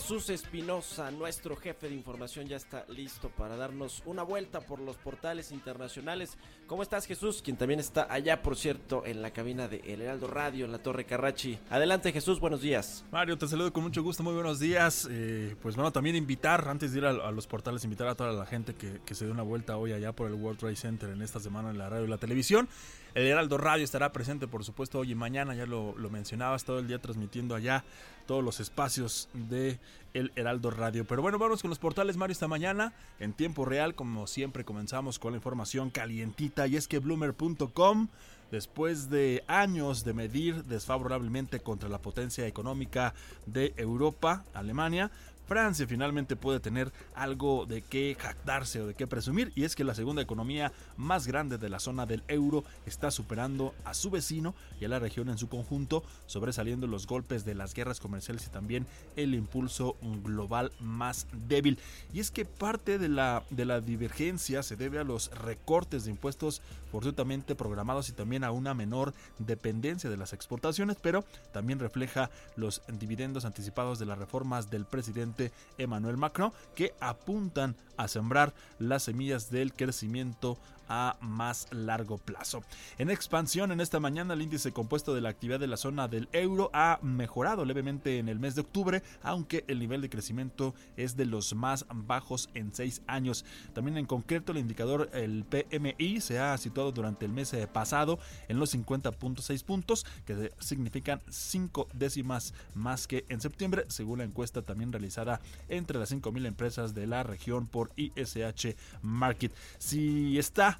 Jesús Espinosa, nuestro jefe de información, ya está listo para darnos una vuelta por los portales internacionales. ¿Cómo estás, Jesús? Quien también está allá, por cierto, en la cabina de El Heraldo Radio, en la Torre Carrachi. Adelante, Jesús, buenos días. Mario, te saludo con mucho gusto, muy buenos días. Eh, pues bueno, también invitar, antes de ir a, los portales, invitar a toda la gente que, se dé una vuelta hoy allá por el World Trade Center en esta semana en la radio y la televisión. El Heraldo Radio estará presente, por supuesto, hoy y mañana, ya lo, lo mencionabas, todo el día transmitiendo allá todos los espacios de El Heraldo Radio. Pero bueno, vamos con los portales Mario esta mañana, en tiempo real, como siempre comenzamos con la información calientita, y es que bloomer.com después de años de medir desfavorablemente contra la potencia económica de Europa, Alemania, Francia finalmente puede tener algo de qué jactarse o de qué presumir y es que la segunda economía más grande de la zona del euro está superando a su vecino y a la región en su conjunto, sobresaliendo los golpes de las guerras comerciales y también el impulso global más débil. Y es que parte de la, de la divergencia se debe a los recortes de impuestos fortuitamente programados y también a una menor dependencia de las exportaciones, pero también refleja los dividendos anticipados de las reformas del presidente Emmanuel Macron que apuntan a sembrar las semillas del crecimiento a más largo plazo. En expansión, en esta mañana el índice compuesto de la actividad de la zona del euro ha mejorado levemente en el mes de octubre, aunque el nivel de crecimiento es de los más bajos en seis años. También en concreto el indicador, el PMI, se ha situado durante el mes pasado en los 50.6 puntos, que significan cinco décimas más que en septiembre, según la encuesta también realizada entre las 5.000 empresas de la región por ISH Market. Si está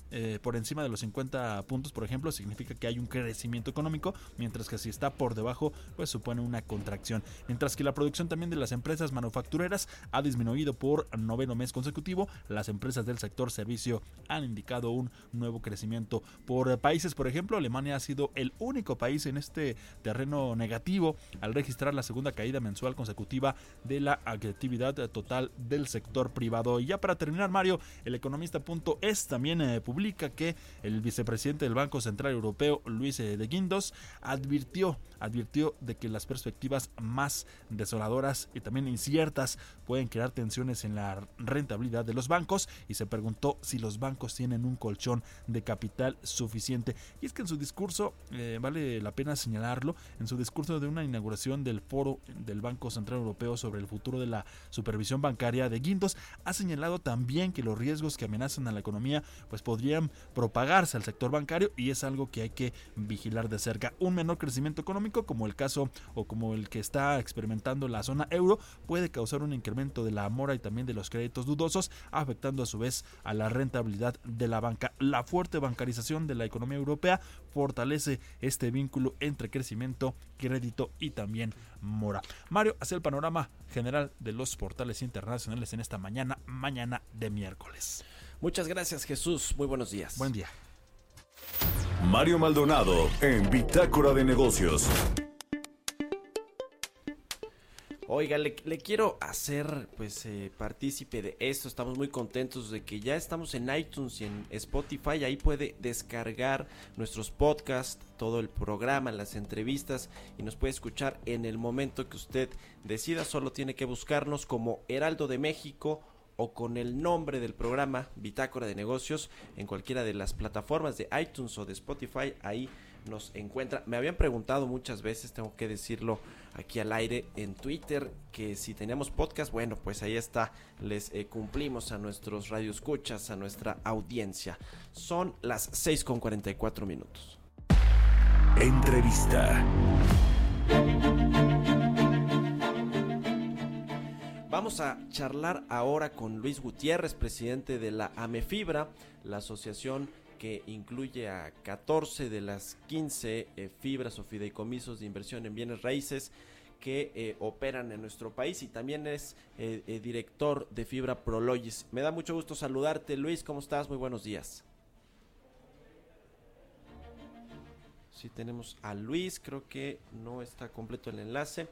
eh, por encima de los 50 puntos, por ejemplo, significa que hay un crecimiento económico, mientras que si está por debajo, pues supone una contracción. Mientras que la producción también de las empresas manufactureras ha disminuido por noveno mes consecutivo, las empresas del sector servicio han indicado un nuevo crecimiento. Por países, por ejemplo, Alemania ha sido el único país en este terreno negativo al registrar la segunda caída mensual consecutiva de la actividad total del sector privado. Y ya para terminar, Mario, el economista punto es también eh, publica que el vicepresidente del Banco Central Europeo, Luis eh, de Guindos, advirtió, advirtió de que las perspectivas más desoladoras y también inciertas pueden crear tensiones en la rentabilidad de los bancos y se preguntó si los bancos tienen un colchón de capital suficiente. Y es que en su discurso, eh, vale la pena señalarlo, en su discurso de una inauguración del foro del Banco Central Europeo sobre el futuro de la supervisión bancaria de Guindos, ha señalado también que los riesgos que amenazan a la economía pues podrían propagarse al sector bancario y es algo que hay que vigilar de cerca. Un menor crecimiento económico como el caso o como el que está experimentando la zona euro puede causar un incremento de la mora y también de los créditos dudosos, afectando a su vez a la rentabilidad de la banca. La fuerte bancarización de la economía europea fortalece este vínculo entre crecimiento, crédito y también mora. Mario, hace el panorama general de los portales internacionales en esta mañana, mañana de miércoles. Muchas gracias Jesús, muy buenos días. Buen día. Mario Maldonado en Bitácora de Negocios. Oiga, le, quiero hacer pues eh, partícipe de esto. Estamos muy contentos de que ya estamos en iTunes y en Spotify. Ahí puede descargar nuestros podcasts, todo el programa, las entrevistas y nos puede escuchar en el momento que usted decida. Solo tiene que buscarnos como Heraldo de México o con el nombre del programa Bitácora de Negocios en cualquiera de las plataformas de iTunes o de Spotify. Ahí nos encuentra. Me habían preguntado muchas veces, tengo que decirlo aquí al aire en Twitter, que si teníamos podcast, bueno, pues ahí está, les eh, cumplimos a nuestros radioescuchas, a nuestra audiencia. Son las 6 con 44 minutos. Entrevista. Vamos a charlar ahora con Luis Gutiérrez, presidente de la AMEFibra, la asociación que incluye a 14 de las 15 eh, fibras o fideicomisos de inversión en bienes raíces que eh, operan en nuestro país y también es eh, director de Fibra Prologis. Me da mucho gusto saludarte, Luis. ¿Cómo estás? Muy buenos días. Sí, tenemos a Luis, creo que no está completo el enlace.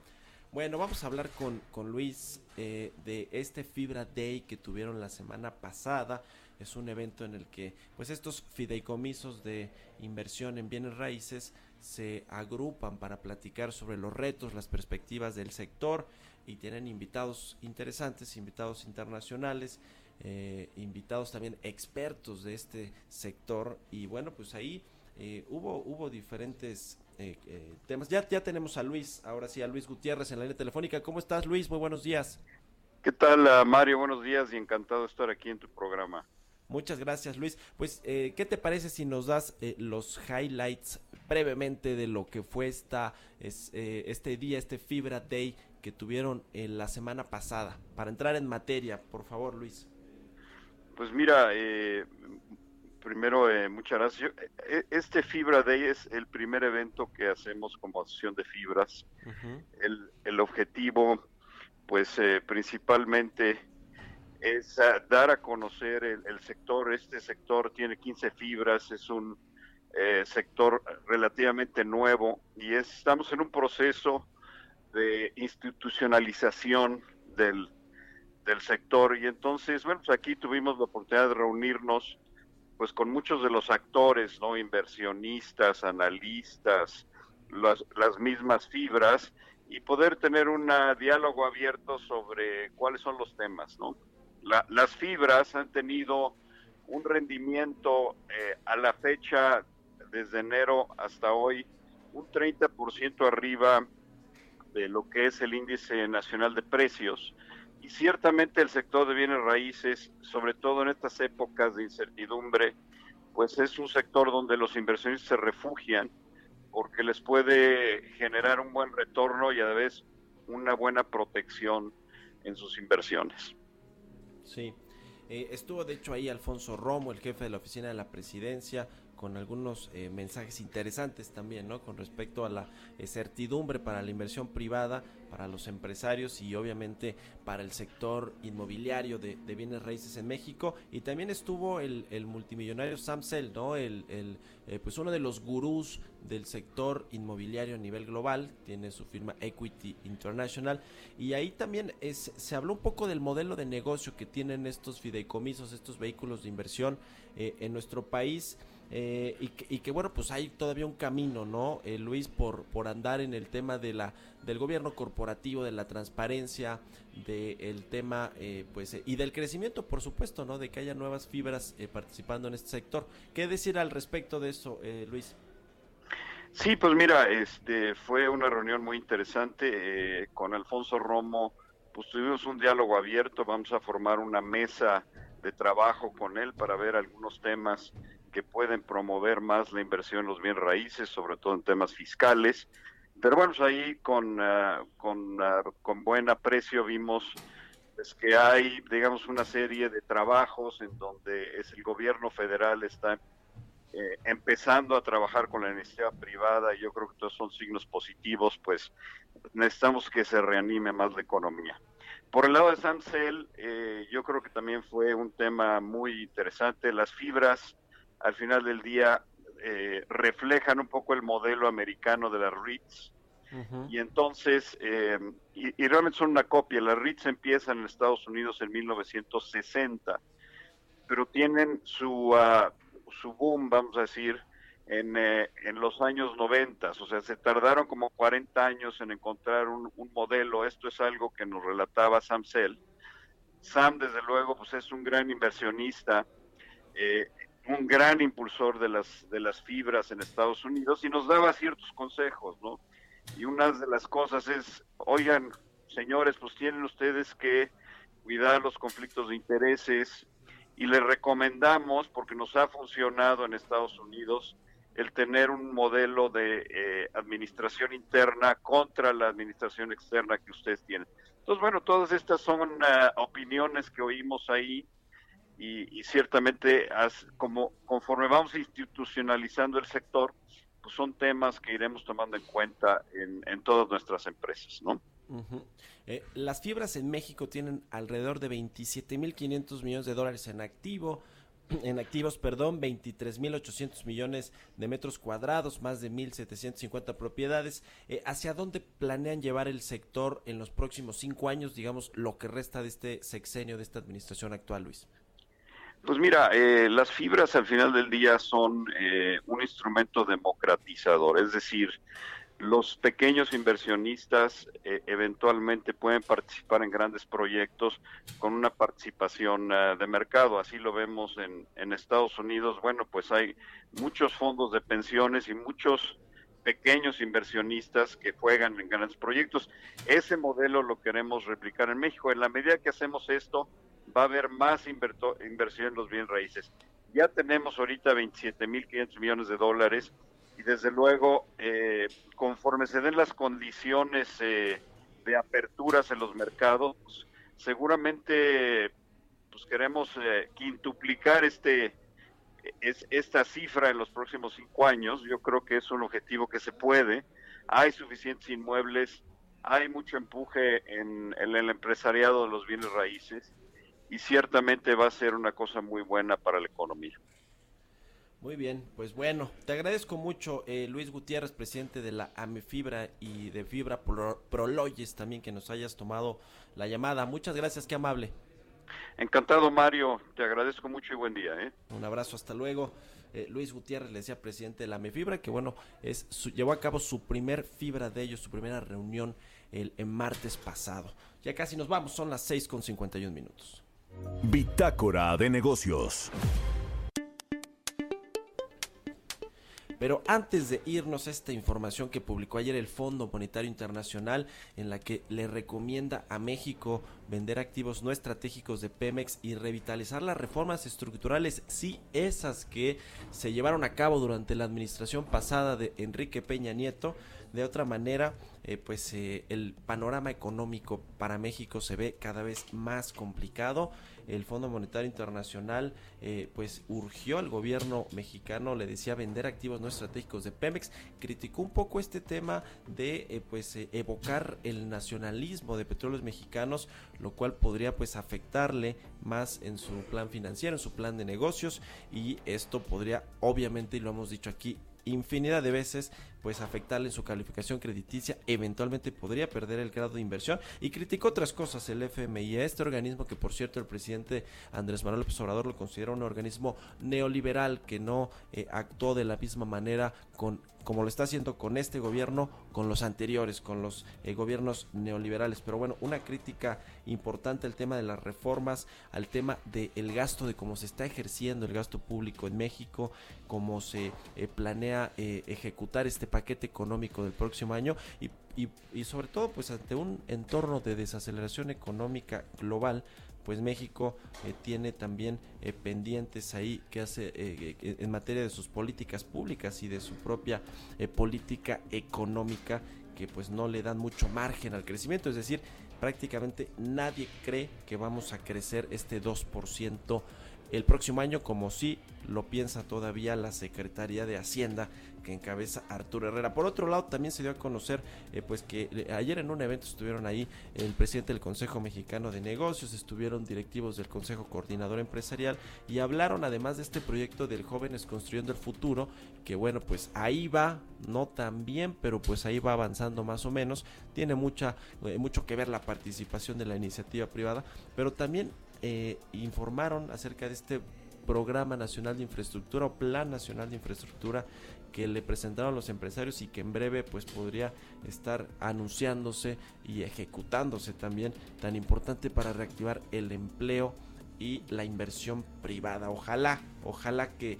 Bueno, vamos a hablar con, con Luis de este Fibra Day que tuvieron la semana pasada. Es un evento en el que pues estos fideicomisos de inversión en bienes raíces se agrupan para platicar sobre los retos, las perspectivas del sector y tienen invitados interesantes, invitados internacionales, eh, invitados también expertos de este sector. Y bueno pues ahí eh, hubo, hubo diferentes eh, temas. Ya, ya tenemos a Luis, ahora sí, a Luis Gutiérrez en la línea telefónica. ¿Cómo estás Luis? Muy buenos días. ¿Qué tal Mario? Buenos días y encantado de estar aquí en tu programa. Muchas gracias, Luis. Pues, eh, ¿qué te parece si nos das eh, los highlights brevemente de lo que fue esta, es, eh, este día, este Fibra Day que tuvieron la semana pasada? Para entrar en materia, por favor, Luis. Pues mira, primero, muchas gracias. Este Fibra Day es el primer evento que hacemos como Asociación de Fibras. el, el, objetivo, pues, principalmente es dar a conocer el, sector. Este sector tiene 15 fibras, es un eh, sector relativamente nuevo y estamos en un proceso de institucionalización del, del sector y entonces, bueno, pues aquí tuvimos la oportunidad de reunirnos pues con muchos de los actores, ¿no? Inversionistas, analistas, las, las mismas fibras y poder tener un diálogo abierto sobre cuáles son los temas, ¿no? las fibras han tenido un rendimiento eh, a la fecha, desde enero hasta hoy, un 30% arriba de lo que es el índice nacional de precios. Y ciertamente el sector de bienes raíces, sobre todo en estas épocas de incertidumbre, pues es un sector donde los inversionistas se refugian porque les puede generar un buen retorno y a la vez una buena protección en sus inversiones. Sí. Eh, estuvo de hecho ahí Alfonso Romo, el jefe de la oficina de la presidencia, con algunos eh, mensajes interesantes también, ¿no? Con respecto a la eh, certidumbre para la inversión privada, para los empresarios y obviamente para el sector inmobiliario de, bienes raíces en México. Y también estuvo el, multimillonario Sam ¿no? El, eh, pues uno de los gurús del sector inmobiliario a nivel global, tiene su firma Equity International. Y ahí también es, se habló un poco del modelo de negocio que tienen estos fideicomisos, estos vehículos de inversión en nuestro país. Eh, y, que, bueno, pues hay todavía un camino, ¿no, eh, Luis, por, por andar en el tema de la, del gobierno corporativo, de la transparencia, del tema, eh, pues, y del crecimiento, por supuesto, ¿no? De que haya nuevas fibras participando en este sector. ¿Qué decir al respecto de eso, Luis? Sí, pues mira, este fue una reunión muy interesante con Alfonso Romo. Pues tuvimos un diálogo abierto. Vamos a formar una mesa de trabajo con él para ver algunos temas que pueden promover más la inversión en los bienes raíces, sobre todo en temas fiscales. Pero bueno, pues ahí con, ah, con, ah, con buen aprecio vimos pues, que hay, digamos, una serie de trabajos en donde es el gobierno federal está eh, empezando a trabajar con la iniciativa privada y yo creo que todos son signos positivos, pues necesitamos que se reanime más la economía. Por el lado de Samsel, eh, yo creo que también fue un tema muy interesante. Las fibras al final del día eh, reflejan un poco el modelo americano de las REITs. Y entonces, eh, y, realmente son una copia, las REITs empiezan en Estados Unidos en 1960, pero tienen su, uh, su boom, vamos a decir, en, eh, en, los años 90, o sea, se tardaron como 40 años en encontrar un, un modelo, esto es algo que nos relataba Sam Sell. Sam, desde luego, pues es un gran inversionista, eh, un gran impulsor de las, de las fibras en Estados Unidos y nos daba ciertos consejos, ¿no? Y una de las cosas es, oigan, señores, pues tienen ustedes que cuidar los conflictos de intereses y les recomendamos, porque nos ha funcionado en Estados Unidos, el tener un modelo de eh, administración interna contra la administración externa que ustedes tienen. Entonces, bueno, todas estas son uh, opiniones que oímos ahí y, ciertamente como conforme vamos institucionalizando el sector, pues son temas que iremos tomando en cuenta en, todas nuestras empresas, ¿no? Eh, las fibras en México tienen alrededor de 27.500 millones de dólares en activo, [clears throat] en activos, perdón, 23.800 millones de metros cuadrados, más de 1.750 propiedades. Eh, ¿Hacia dónde planean llevar el sector en los próximos cinco años, digamos, lo que resta de este sexenio, de esta administración actual, Luis? Pues mira, eh, las fibras al final del día son eh, un instrumento democratizador, es decir, los pequeños inversionistas eh, eventualmente pueden participar en grandes proyectos con una participación de mercado. Así lo vemos en, en, Estados Unidos. Bueno, pues hay muchos fondos de pensiones y muchos pequeños inversionistas que juegan en grandes proyectos. Ese modelo lo queremos replicar en México. En la medida que hacemos esto, va a haber más inversión en los bienes raíces. Ya tenemos ahorita 27.500 millones de dólares y desde luego, eh, conforme se den las condiciones eh, de aperturas en los mercados, seguramente pues queremos eh, quintuplicar este es, esta cifra en los próximos cinco años. Yo creo que es un objetivo que se puede. Hay suficientes inmuebles, hay mucho empuje en el empresariado de los bienes raíces y ciertamente va a ser una cosa muy buena para la economía. Muy bien, pues bueno, te agradezco mucho eh, Luis Gutiérrez, presidente de la AMEFibra y de Fibra Proloyes también que nos hayas tomado la llamada. Muchas gracias, qué amable. Encantado Mario, te agradezco mucho y buen día. ¿eh? Un abrazo, hasta luego. Eh, Luis Gutiérrez, le decía presidente de la AMEFibra, que bueno, es llevó a cabo su primer fibra de ellos, su primera reunión el, el martes pasado. Ya casi nos vamos, son las 6 con 51 minutos. Bitácora de negocios. Pero antes de irnos a esta información que publicó ayer el Fondo Monetario Internacional en la que le recomienda a México vender activos no estratégicos de Pemex y revitalizar las reformas estructurales, sí esas que se llevaron a cabo durante la administración pasada de Enrique Peña Nieto, de otra manera eh, pues eh, el panorama económico para México se ve cada vez más complicado. El Fondo Monetario Internacional eh, pues urgió al gobierno mexicano, le decía vender activos no estratégicos de Pemex, criticó un poco este tema de pues evocar el nacionalismo de petróleos mexicanos, lo cual podría pues afectarle más en su plan financiero, en su plan de negocios. Y esto podría obviamente, y lo hemos dicho aquí, infinidad de veces pues afectarle en su calificación crediticia, eventualmente podría perder el grado de inversión y criticó otras cosas el FMI, este organismo que por cierto el presidente Andrés Manuel López Obrador lo considera un organismo neoliberal que no eh, actuó de la misma manera con como lo está haciendo con este gobierno, con los anteriores, con los eh, gobiernos neoliberales. Pero bueno, una crítica importante al tema de las reformas, al tema del gasto, de cómo se está ejerciendo el gasto público en México, cómo se eh, planea ejecutar este paquete económico del próximo año y, sobre todo pues ante un entorno de desaceleración económica global pues México eh, tiene también eh, pendientes ahí que hace eh, en materia de sus políticas públicas y de su propia política económica que pues no le dan mucho margen al crecimiento, es decir, prácticamente nadie cree que vamos a crecer este 2% el próximo año como si lo piensa todavía la Secretaría de Hacienda que encabeza Arturo Herrera. Por otro lado, también se dio a conocer eh, pues que eh, ayer en un evento estuvieron ahí el presidente del Consejo Mexicano de Negocios, estuvieron directivos del Consejo Coordinador Empresarial y hablaron además de este proyecto del Jóvenes Construyendo el Futuro, que bueno, pues ahí va, no tan bien, pero pues ahí va avanzando más o menos. Tiene mucha, eh, mucho que ver la participación de la iniciativa privada, pero también informaron acerca de este Programa Nacional de Infraestructura o Plan Nacional de Infraestructura que le presentaron los empresarios y que en breve pues podría estar anunciándose y ejecutándose también tan importante para reactivar el empleo y la inversión privada. Ojalá, ojalá que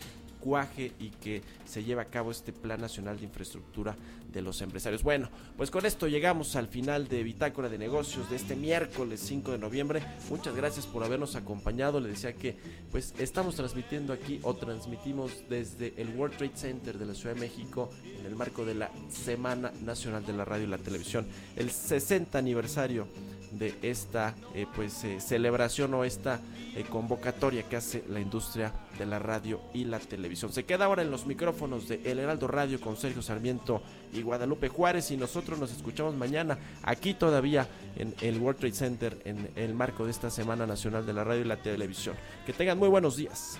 y que se lleve a cabo este Plan Nacional de Infraestructura de los Empresarios. Bueno, pues con esto llegamos al final de Bitácora de Negocios de este miércoles 5 de noviembre. Muchas gracias por habernos acompañado. Le decía que pues estamos transmitiendo aquí o transmitimos desde el World Trade Center de la Ciudad de México en el marco de la Semana Nacional de la Radio y la Televisión, el 60 aniversario de esta eh, pues eh, celebración o esta eh, convocatoria que hace la industria de la radio y la televisión. Se queda ahora en los micrófonos de El Heraldo Radio con Sergio Sarmiento y Guadalupe Juárez y nosotros nos escuchamos mañana aquí todavía en el World Trade Center en el marco de esta Semana Nacional de la Radio y la Televisión. Que tengan muy buenos días.